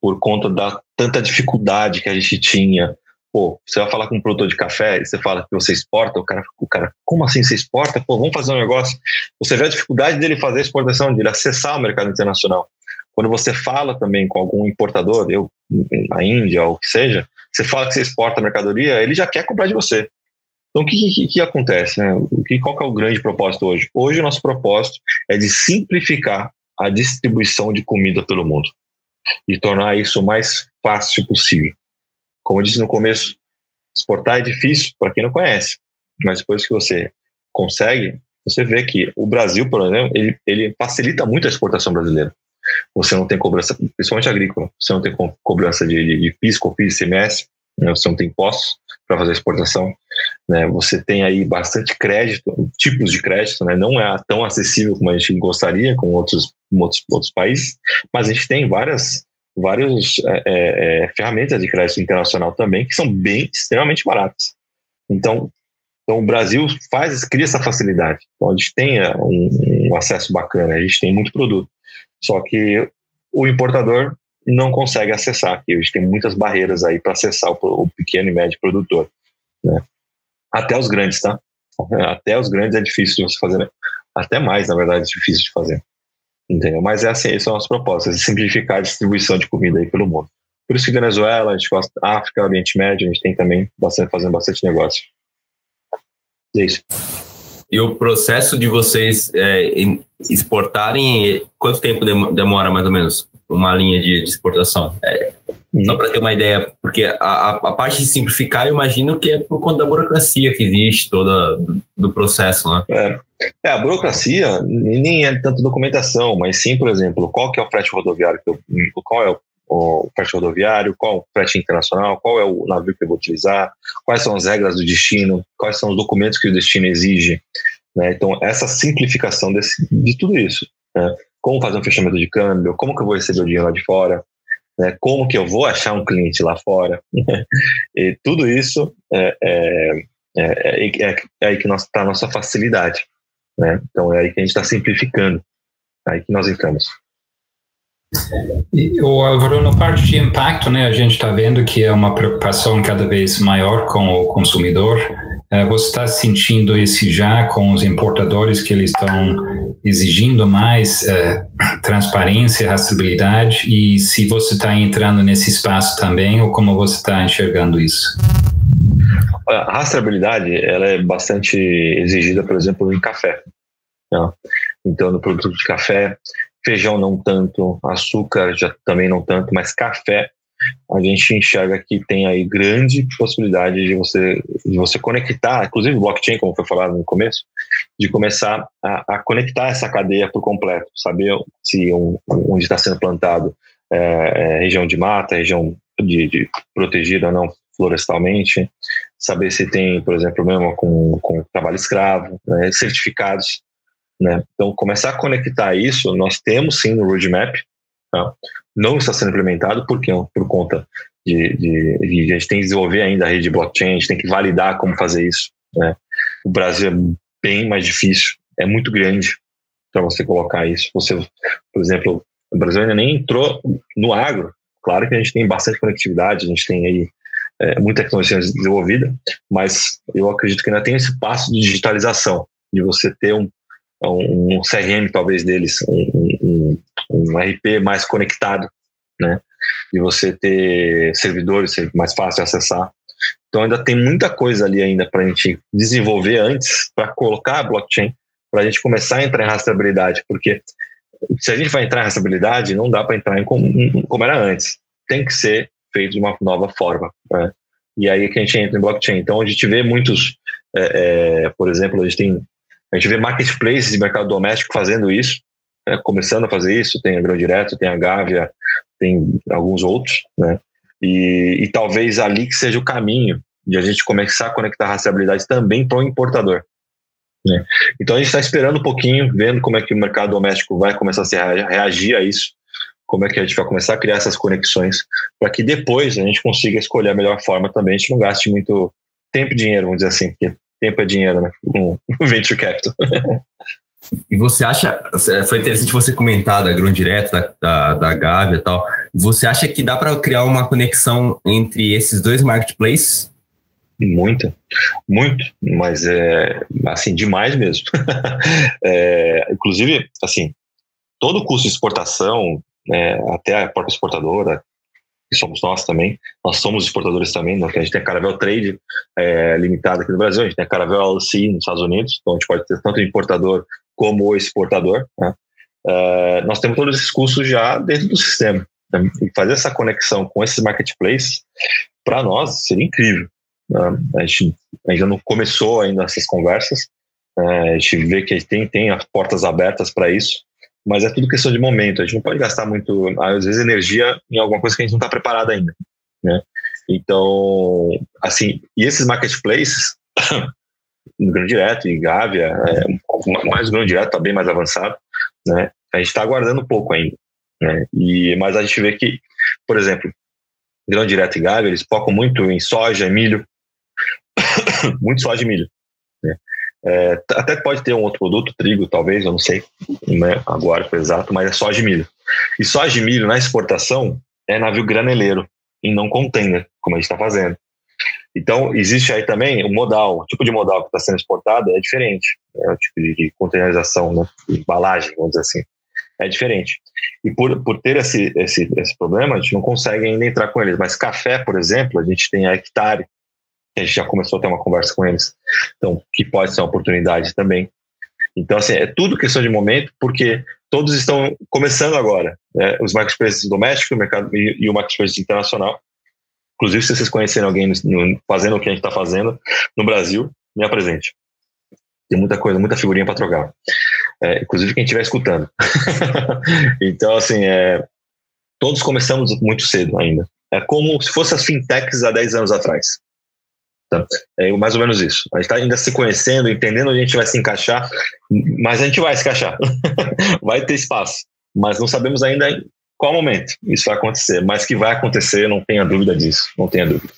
Speaker 1: por conta da tanta dificuldade que a gente tinha Pô, você vai falar com um produtor de café e você fala que você exporta, o cara, o cara, como assim você exporta? Pô, vamos fazer um negócio. Você vê a dificuldade dele fazer a exportação, dele acessar o mercado internacional. Quando você fala também com algum importador, eu, na Índia ou o que seja, você fala que você exporta a mercadoria, ele já quer comprar de você. Então, o que, que, que acontece? Né? O que, qual que é o grande propósito hoje? Hoje, o nosso propósito é de simplificar a distribuição de comida pelo mundo e tornar isso o mais fácil possível. Como eu disse no começo, exportar é difícil para quem não conhece, mas depois que você consegue, você vê que o Brasil, por exemplo, ele, ele facilita muito a exportação brasileira. Você não tem cobrança, principalmente agrícola, você não tem cobrança de, de, de PIS, COFINS, ICMS, né? você não tem impostos para fazer exportação. Né? Você tem aí bastante crédito, tipos de crédito, né? não é tão acessível como a gente gostaria com outros, outros, outros países, mas a gente tem várias várias é, é, é, ferramentas de crédito internacional também que são bem extremamente baratas. Então, então o Brasil faz cria essa facilidade. Então a gente tem é, um, um acesso bacana, a gente tem muito produto. Só que o importador não consegue acessar aqui. A gente tem muitas barreiras aí para acessar o, o, pequeno e médio produtor. Né? Até os grandes, tá? Até os grandes é difícil de você fazer. Né? Até mais, na verdade, é difícil de fazer. Entendeu? Mas é assim, esse é o nosso propósito, é simplificar a distribuição de comida aí pelo mundo. Por isso que Venezuela, a gente gosta África, Oriente Médio, a gente tem também bastante, fazendo bastante negócio. É isso.
Speaker 2: E o processo de vocês é, exportarem, quanto tempo demora mais ou menos uma linha de, de exportação? É, Só para ter uma ideia, porque a, a, parte de simplificar, eu imagino que é por conta da burocracia que existe toda do, do processo, né?
Speaker 1: É. é. a burocracia nem é tanto documentação, mas sim, por exemplo, qual que é o frete rodoviário, que eu, qual é o, o frete rodoviário, qual o frete internacional, qual é o navio que eu vou utilizar, quais são as regras do destino, quais são os documentos que o destino exige. Né? Então, essa simplificação desse, de tudo isso. Né? Como fazer um fechamento de câmbio, como que eu vou receber o dinheiro lá de fora, né? como que eu vou achar um cliente lá fora. e tudo isso é, é, é, é, é aí que está a nossa facilidade. Né? Então, é aí que a gente está simplificando. É aí que nós entramos.
Speaker 3: E, o Álvaro, na parte de impacto, né, a gente está vendo que é uma preocupação cada vez maior com o consumidor. É, você está sentindo isso já com os importadores que eles estão exigindo mais é, transparência, rastreabilidade e se você está entrando nesse espaço também ou como você está enxergando isso?
Speaker 1: A rastreabilidade ela é bastante exigida, por exemplo, em café. Né? Então, no produto de café, feijão não tanto, açúcar já também não tanto, mas café a gente enxerga que tem aí grande possibilidade de você de você conectar, inclusive blockchain, como foi falado no começo, de começar a, a conectar essa cadeia por completo, saber se um, onde está sendo plantado é, é, região de mata, região de, de protegida ou não florestalmente, saber se tem, por exemplo, problema com, com trabalho escravo, né, certificados né? Então, começar a conectar isso, nós temos sim no roadmap, tá? não está sendo implementado porque por conta de, de, de, a gente tem que desenvolver ainda a rede de blockchain, a gente tem que validar como fazer isso. Né? O Brasil é bem mais difícil, é muito grande para você colocar isso. Você, por exemplo, o Brasil ainda nem entrou no agro. Claro que a gente tem bastante conectividade, a gente tem aí é, muita tecnologia desenvolvida, mas eu acredito que ainda tem esse passo de digitalização, de você ter um, um, CRM talvez deles, um, um, um RP mais conectado, né? E você ter servidores ser mais fácil de acessar. Então ainda tem muita coisa ali ainda para a gente desenvolver antes para colocar a blockchain, para a gente começar a entrar em rastreabilidade, porque se a gente vai entrar em rastreabilidade, não dá para entrar em como, como, era antes. Tem que ser feito de uma nova forma. Né? E aí que a gente entra em blockchain. Então a gente vê muitos, é, é, por exemplo, a gente tem a gente vê marketplaces de mercado doméstico fazendo isso, né, começando a fazer isso. Tem a Grão Direto, tem a Gávea, tem alguns outros, né? E, e, talvez ali que seja o caminho de a gente começar a conectar rastreabilidade também para o importador. Né? Então a gente está esperando um pouquinho, vendo como é que o mercado doméstico vai começar a se reagir a isso, como é que a gente vai começar a criar essas conexões, para que depois a gente consiga escolher a melhor forma também, a gente não gaste muito tempo e dinheiro, vamos dizer assim, porque tempo é dinheiro, né? Com venture capital.
Speaker 2: E você acha, foi interessante você comentar da Grão Direto, da, da, da Gávea e tal. Você acha que dá para criar uma conexão entre esses dois marketplaces?
Speaker 1: Muito, muito, mas é assim, demais mesmo. é, inclusive, assim, todo o custo de exportação, é, até a própria exportadora, que somos nós também. Nós somos exportadores também, né? a gente tem a Caravel Trade é, limitada aqui no Brasil, a gente tem a Caravel LC nos Estados Unidos, então a gente pode ter tanto importador como exportador. Né? É, nós temos todos esses custos já dentro do sistema. Né? E fazer essa conexão com esses marketplaces, para nós, seria incrível. Né? A, gente ainda não começou ainda essas conversas, é, a gente vê que tem, tem as portas abertas para isso, mas é tudo questão de momento. A gente não pode gastar muito, às vezes, energia em alguma coisa que a gente não está preparado ainda, né? Então, assim, e esses marketplaces, no Grande Direto e Gávea, é, mais o Grande Direto está bem mais avançado, né? A gente está aguardando um pouco ainda, né? E, mas a gente vê que, por exemplo, Grão Direto e Gávea, eles focam muito em soja, milho, muito soja e milho, né? É, até pode ter um outro produto, trigo talvez, eu não sei né, agora foi exato, mas é soja de milho. E soja de milho na exportação é navio graneleiro e não container, como a gente está fazendo. Então, existe aí também o modal, o tipo de modal que está sendo exportado é diferente. É o tipo de containerização, né, de embalagem, vamos dizer assim, é diferente. E por, por ter esse, esse, esse problema, a gente não consegue ainda entrar com eles. Mas café, por exemplo, a gente tem a hectare, a gente já começou a ter uma conversa com eles, então, que pode ser uma oportunidade também. Então, assim, é tudo questão de momento, porque todos estão começando agora. Né? Os marketplaces domésticos mercado, e, e o marketplace internacional. Inclusive, se vocês conhecerem alguém fazendo o que a gente está fazendo no Brasil, me apresente. Tem muita coisa, muita figurinha para trocar. É, inclusive quem estiver escutando. então, assim, é, todos começamos muito cedo ainda. É como se fosse as fintechs há 10 anos atrás. Tá? É mais ou menos isso. A gente está ainda se conhecendo, entendendo onde a gente vai se encaixar, mas a gente vai se encaixar. vai ter espaço. Mas não sabemos ainda em qual momento isso vai acontecer. Mas que vai acontecer, não tenha dúvida disso. Não tenha dúvida.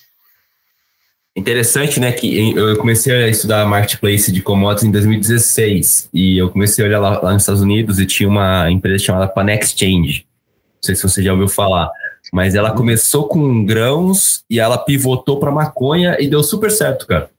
Speaker 2: Interessante, né, que eu comecei a estudar marketplace de commodities em 2016 e eu comecei a olhar lá, lá nos Estados Unidos e tinha uma empresa chamada Pan Exchange. Não sei se você já ouviu falar, mas ela começou com grãos e ela pivotou para maconha e deu super certo, cara.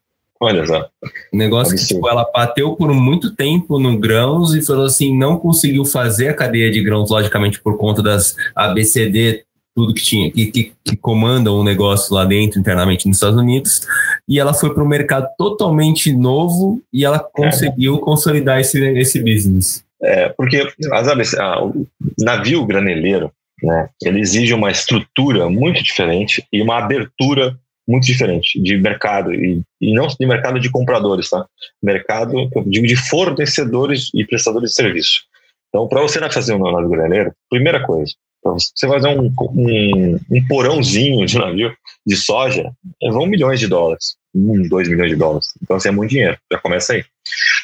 Speaker 1: Olha só.
Speaker 2: O negócio que tipo, ela bateu por muito tempo no grãos e falou assim, não conseguiu fazer a cadeia de grãos, logicamente, por conta das ABCD tudo que tinha, que, que, que comandam o negócio lá dentro, internamente nos Estados Unidos, e ela foi para um mercado totalmente novo e ela conseguiu é. consolidar esse, esse business.
Speaker 1: É, porque as ah, o navio graneleiro, né, ele exige uma estrutura muito diferente e uma abertura muito diferente de mercado, e, e não de mercado de compradores, tá? Mercado, digo, de fornecedores e prestadores de serviço. Então, para você fazer um navio graneleiro, primeira coisa, você fazer um, um, um, porãozinho de navio de soja, vão milhões de dólares. Um, dois milhões de dólares. Então, assim, é muito dinheiro. Já começa aí.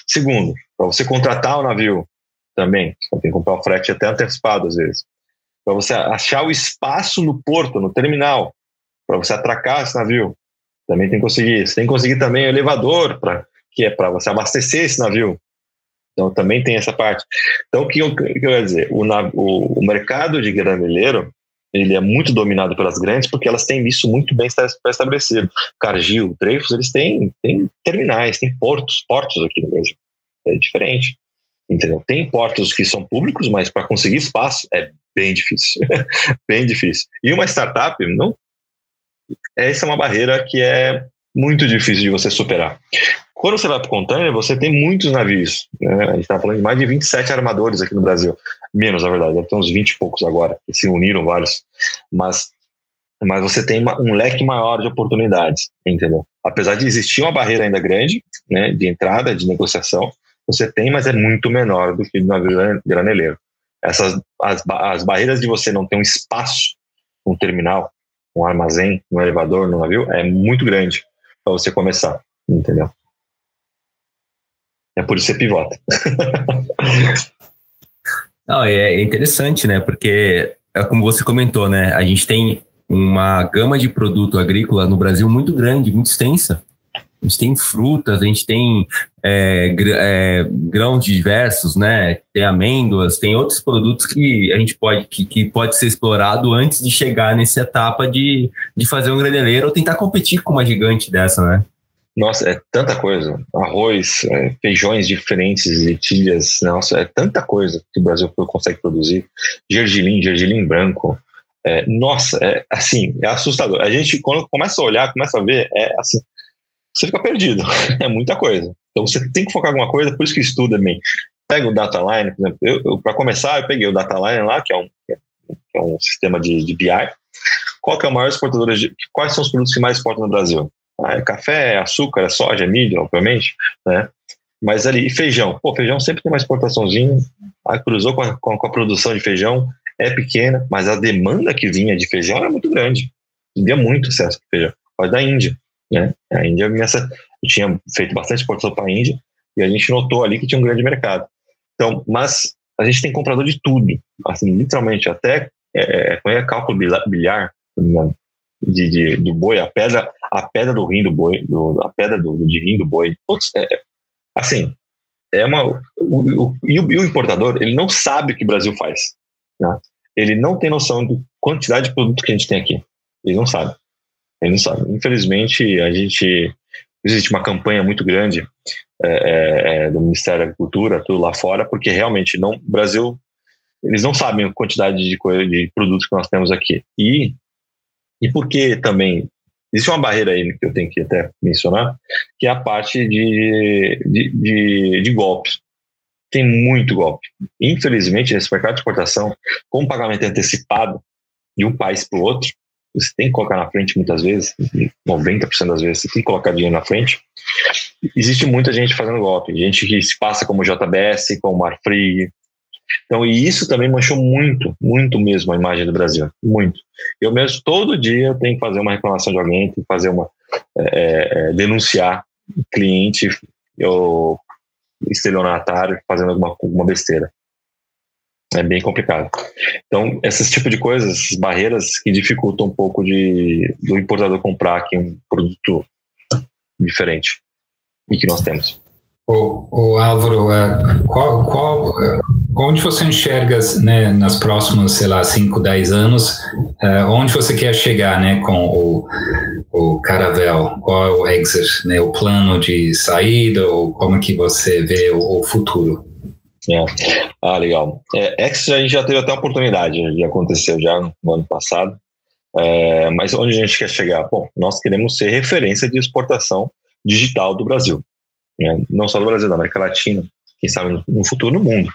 Speaker 1: Segundo, para você contratar o navio também, você tem que comprar o frete até antecipado, às vezes. Para você achar o espaço no porto, no terminal, para você atracar esse navio, também tem que conseguir. Você tem que conseguir também o elevador, pra, que é para você abastecer esse navio. Então também tem essa parte. Então o que eu, que eu dizer? O, o, o mercado de graneleiro ele é muito dominado pelas grandes porque elas têm isso muito bem estabelecido. Cargill, Dreyfus, eles têm, têm terminais, têm portos, portos aqui no Brasil. É diferente. Entendeu? Tem portos que são públicos, mas para conseguir espaço é bem difícil. bem difícil. E uma startup, não. Essa é uma barreira que é muito difícil de você superar. Quando você vai para o container, você tem muitos navios. Né? A gente está falando de mais de 27 armadores aqui no Brasil. Menos, na verdade, deve ter uns 20 e poucos agora, que se uniram vários. Mas, mas você tem uma, um leque maior de oportunidades, entendeu? Apesar de existir uma barreira ainda grande né, de entrada, de negociação, você tem, mas é muito menor do que no navio graneleiro. Essas, as, as barreiras de você não ter um espaço, um terminal, um armazém, um elevador no navio, é muito grande para você começar, entendeu? É por isso que você pivota.
Speaker 2: Não, é interessante, né? Porque, é como você comentou, né? A gente tem uma gama de produto agrícola no Brasil muito grande, muito extensa. A gente tem frutas, a gente tem é, é, grãos diversos, né? Tem amêndoas, tem outros produtos que a gente pode que, que pode ser explorado antes de chegar nessa etapa de, de fazer um graneleiro ou tentar competir com uma gigante dessa, né?
Speaker 1: Nossa, é tanta coisa. Arroz, é, feijões diferentes, lentilhas, nossa, é tanta coisa que o Brasil consegue produzir. Gergelim, gergelim branco. É, nossa, é assim, é assustador. A gente, quando começa a olhar, começa a ver, é assim, você fica perdido. É muita coisa. Então você tem que focar em alguma coisa, por isso que estuda bem. Pega o data line, por exemplo. Para começar, eu peguei o data line lá, que é um, que é um sistema de, de BI. Qual que é o maior exportador de. Quais são os produtos que mais exportam no Brasil? Ah, é café, açúcar, é soja, é milho, obviamente, né? Mas ali, e feijão. Pô, feijão sempre tem uma exportaçãozinha. Aí cruzou com a, com a, produção de feijão, é pequena, mas a demanda que vinha de feijão era muito grande. Vinha muito acesso de feijão. Pode da Índia, né? A Índia vinha essa, eu tinha feito bastante exportação para a Índia e a gente notou ali que tinha um grande mercado. Então, mas a gente tem comprador de tudo, assim, literalmente, até é, é, é cálculo biliar, de, de, do boi, a pedra, a pedra do rim do boi, do, a pedra do, de rim do boi. Putz, é, assim, é uma. O, o, e, o, importador, ele não sabe o que o Brasil faz. Né? Ele não tem noção da quantidade de produto que a gente tem aqui. Ele não sabe. Ele não sabe. Infelizmente, a gente. Existe uma campanha muito grande é, é, é do Ministério da Agricultura, tudo lá fora, porque realmente não, o Brasil, eles não sabem a quantidade de, de produtos que nós temos aqui. E e porque também existe uma barreira aí que eu tenho que até mencionar, que é a parte de, de, de, de golpes. tem muito golpe. Infelizmente, nesse mercado de exportação, com pagamento antecipado de um país para o outro, você tem que colocar na frente muitas vezes, 90% das vezes, você tem que colocar dinheiro na frente. Existe muita gente fazendo golpe, gente que se passa como JBS, como Marfrig. Então, e isso também manchou muito, muito mesmo a imagem do Brasil, muito. Eu mesmo, todo dia, tenho que fazer uma reclamação de alguém, tenho que fazer uma, é, é, denunciar cliente ou estelionatário fazendo alguma, alguma besteira. É bem complicado. Então, esses tipo de coisas, essas barreiras que dificultam um pouco de, do importador comprar aqui um produto diferente e que nós temos.
Speaker 3: O, o Álvaro, é, qual, qual, é, onde você enxerga né, nas próximas, sei lá, 5, 10 anos, é, onde você quer chegar né, com o, o Caravel? Qual é o exit, né, o plano de saída ou como que você vê o, o futuro?
Speaker 1: É. Ah, legal. É, X a gente já teve até a oportunidade, já aconteceu já no ano passado. É, mas onde a gente quer chegar? Bom, nós queremos ser referência de exportação digital do Brasil. Né? Não só do Brasil, da América Latina, quem sabe no futuro no mundo.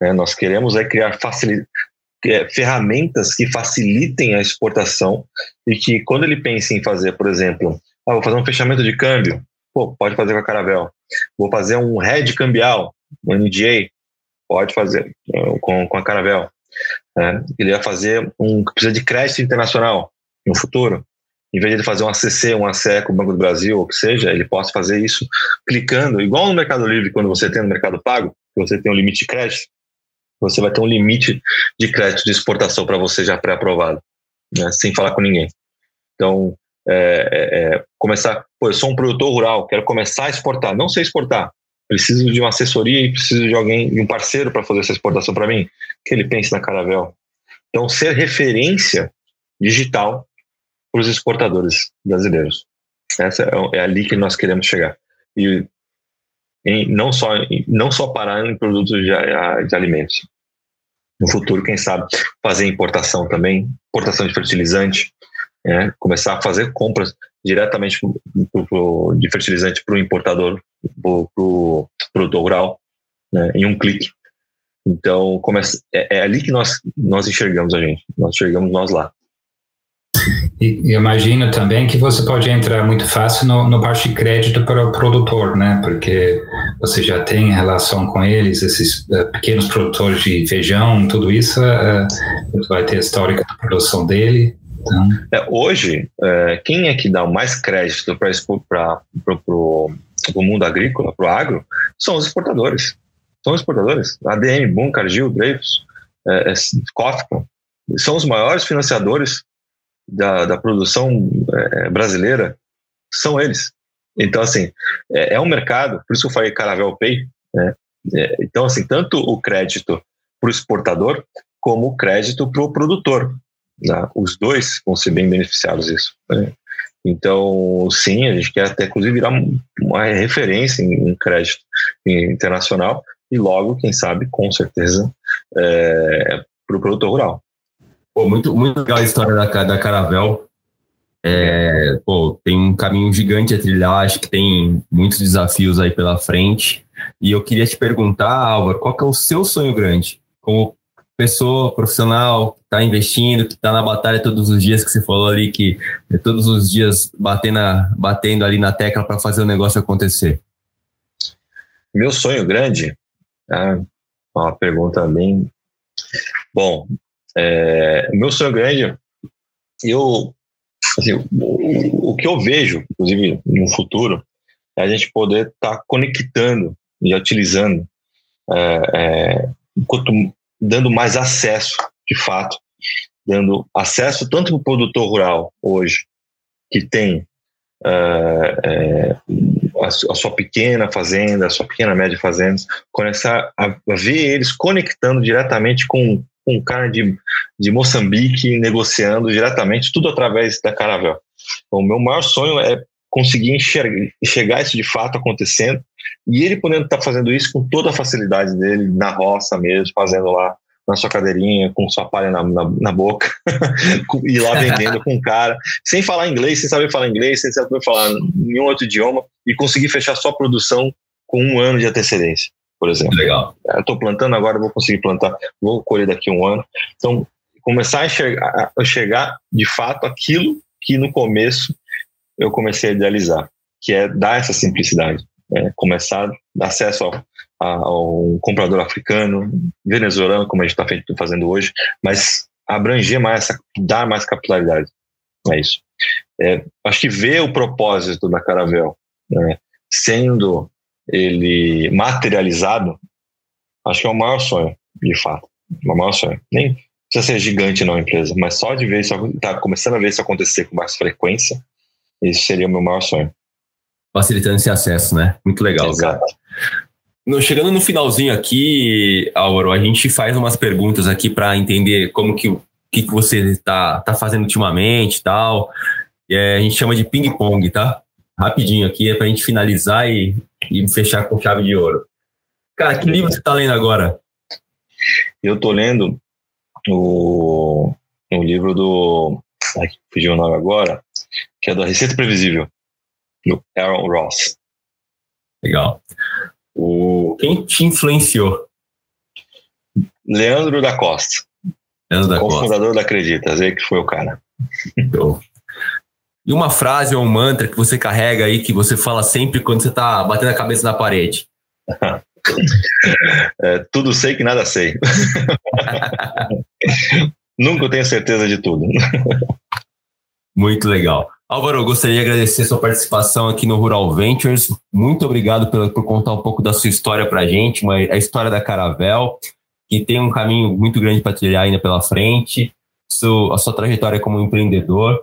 Speaker 1: Né? Nós queremos é criar é, ferramentas que facilitem a exportação e que quando ele pensa em fazer, por exemplo, ah, vou fazer um fechamento de câmbio, pô, pode fazer com a Caravel. Vou fazer um head cambial, um NDA, pode fazer uh, com, com a Caravel. Né? Ele vai fazer um precisa de crédito internacional no futuro. Em vez de ele fazer um ACC, um ACE com o Banco do Brasil, ou o que seja, ele possa fazer isso clicando, igual no Mercado Livre, quando você tem no Mercado Pago, você tem um limite de crédito, você vai ter um limite de crédito de exportação para você já pré-aprovado, né? sem falar com ninguém. Então, é, é, começar, pô, eu sou um produtor rural, quero começar a exportar, não sei exportar, preciso de uma assessoria e preciso de alguém, de um parceiro para fazer essa exportação para mim, que ele pense na Caravel. Então, ser referência digital para os exportadores brasileiros. Essa é, é, ali que nós queremos chegar. E em, não, só, não só parar em produtos de, de alimentos. No futuro, quem sabe, fazer importação também, importação de fertilizante, é, começar a fazer compras diretamente de fertilizante para o importador, para o produtor rural, né, em um clique. Então, começa, é, é, ali que nós, nós enxergamos a gente, nós enxergamos nós lá.
Speaker 3: E imagino também que você pode entrar muito fácil no, no parte de crédito para o produtor, né? Porque você já tem relação com eles, esses uh, pequenos produtores de feijão, tudo isso, uh, vai ter a histórica da produção dele. Então...
Speaker 1: É, hoje, quem é que dá mais crédito para o mundo agrícola, para o agro, são os exportadores. São os exportadores. ADM, Boom, Cargill, Dreyfus, é, é, são os maiores financiadores da, da produção é, brasileira, são eles. Então, assim, é, é, um mercado, por isso que eu falei Caravel Pay, né? É, então, assim, tanto o crédito para o exportador, como o crédito para o produtor. Né? Os dois vão ser bem beneficiados disso. Né? Então, sim, a gente quer até, inclusive, virar uma referência em crédito internacional e logo, quem sabe, com certeza, é, para o produtor rural.
Speaker 2: Pô, muito, muito legal a história da, da Caravel. É, pô, tem um caminho gigante a trilhar, acho que tem muitos desafios aí pela frente. E eu queria te perguntar, Álvaro, qual que é o seu sonho grande? Como pessoa profissional que está investindo, que está na batalha todos os dias, que você falou ali, que é todos os dias batendo, batendo ali na tecla para fazer o negócio acontecer?
Speaker 1: Meu sonho grande? É uma pergunta bem. Bom, é, meu sonho grande, eu. Assim, o, o, que eu vejo, inclusive no futuro, é a gente poder estar tá conectando e utilizando é, é, quanto dando mais acesso, de fato, dando acesso tanto para o produtor rural hoje, que tem uh, a, a, sua pequena fazenda, a sua pequena média fazenda, começar a, a ver eles conectando diretamente com, com um cara de, de Moçambique, negociando diretamente, tudo através da Caravel. Então, o meu maior sonho é conseguir enxergar, enxergar isso de fato acontecendo e ele podendo estar tá fazendo isso com toda a facilidade dele, na roça mesmo, fazendo lá na sua cadeirinha, com sua palha na, na, na boca, e lá vendendo com um cara, sem falar inglês, sem saber falar inglês, sem saber falar nenhum outro idioma, e conseguir fechar sua produção com um ano de antecedência. por exemplo.
Speaker 2: Legal.
Speaker 1: Estou plantando agora, vou conseguir plantar, vou colher daqui a um ano. Então, começar a enxergar, a chegar de fato aquilo que no começo eu comecei a idealizar, que é dar essa simplicidade, né? começar a dar acesso ao, ao comprador africano, venezuelano, como a gente está fazendo hoje, mas abranger mais, dar mais capitalidade. É isso. É, acho que ver o propósito da Caravel né, sendo ele materializado, acho que é o maior sonho, de fato. O maior sonho. Nem precisa ser gigante na empresa, mas só de ver isso, tá começando a ver isso acontecer com mais frequência, isso seria o meu maior sonho.
Speaker 2: Facilitando esse acesso, né? Muito legal, Exato. cara. No, chegando no finalzinho aqui, Álvaro, a gente faz umas perguntas aqui para entender como que, que, que você está tá fazendo ultimamente e tal. É, a gente chama de ping-pong, tá? Rapidinho aqui, é para a gente finalizar e, e fechar com chave de ouro. Cara, que livro você está lendo agora?
Speaker 1: Eu estou lendo o, o livro do. Ai, fugiu o nome agora, que é da Receita Previsível, do Aaron Ross.
Speaker 2: Legal. O, quem te influenciou?
Speaker 1: Leandro da Costa. Leandro da Costa. fundador da Acreditas, aí que foi o cara.
Speaker 2: E uma frase ou um mantra que você carrega aí, que você fala sempre quando você está batendo a cabeça na parede?
Speaker 1: é, tudo sei que nada sei. Nunca tenho certeza de tudo.
Speaker 2: Muito legal. Álvaro, eu gostaria de agradecer sua participação aqui no Rural Ventures. Muito obrigado por, por contar um pouco da sua história para a gente, uma, a história da Caravel, que tem um caminho muito grande para trilhar ainda pela frente, a sua trajetória como empreendedor.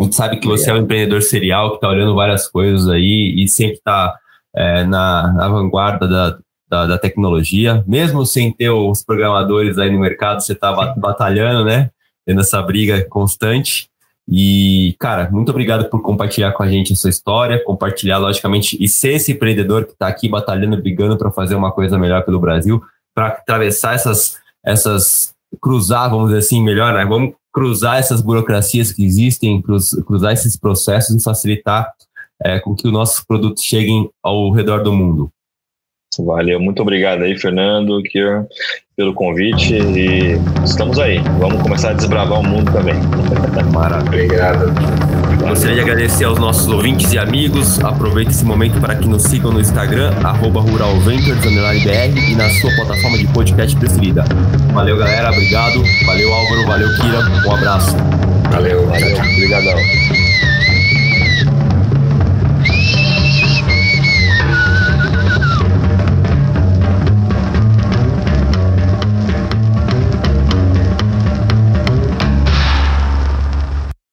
Speaker 2: A gente sabe que você é um empreendedor serial que está olhando várias coisas aí e sempre está é, na, na, vanguarda da, da, da, tecnologia. Mesmo sem ter os programadores aí no mercado, você está batalhando, né? Tendo essa briga constante. E, cara, muito obrigado por compartilhar com a gente a sua história, compartilhar, logicamente, e ser esse empreendedor que está aqui batalhando, brigando para fazer uma coisa melhor pelo Brasil, para atravessar essas, essas, cruzar, vamos dizer assim, melhor, né? Vamos cruzar essas burocracias que existem, cruzar esses processos e facilitar é, com que os nossos produtos cheguem ao redor do mundo.
Speaker 1: Valeu, muito obrigado aí, Fernando, Kier, pelo convite e estamos aí. Vamos começar a desbravar o mundo também.
Speaker 2: Maravilha. Obrigado. Gostaria de agradecer aos nossos ouvintes e amigos. Aproveite esse momento para que nos sigam no Instagram, ruralventures, e na sua plataforma de podcast preferida. Valeu, galera. Obrigado. Valeu, Álvaro. Valeu, Kira. Um abraço.
Speaker 1: Valeu. Valeu. Obrigadão.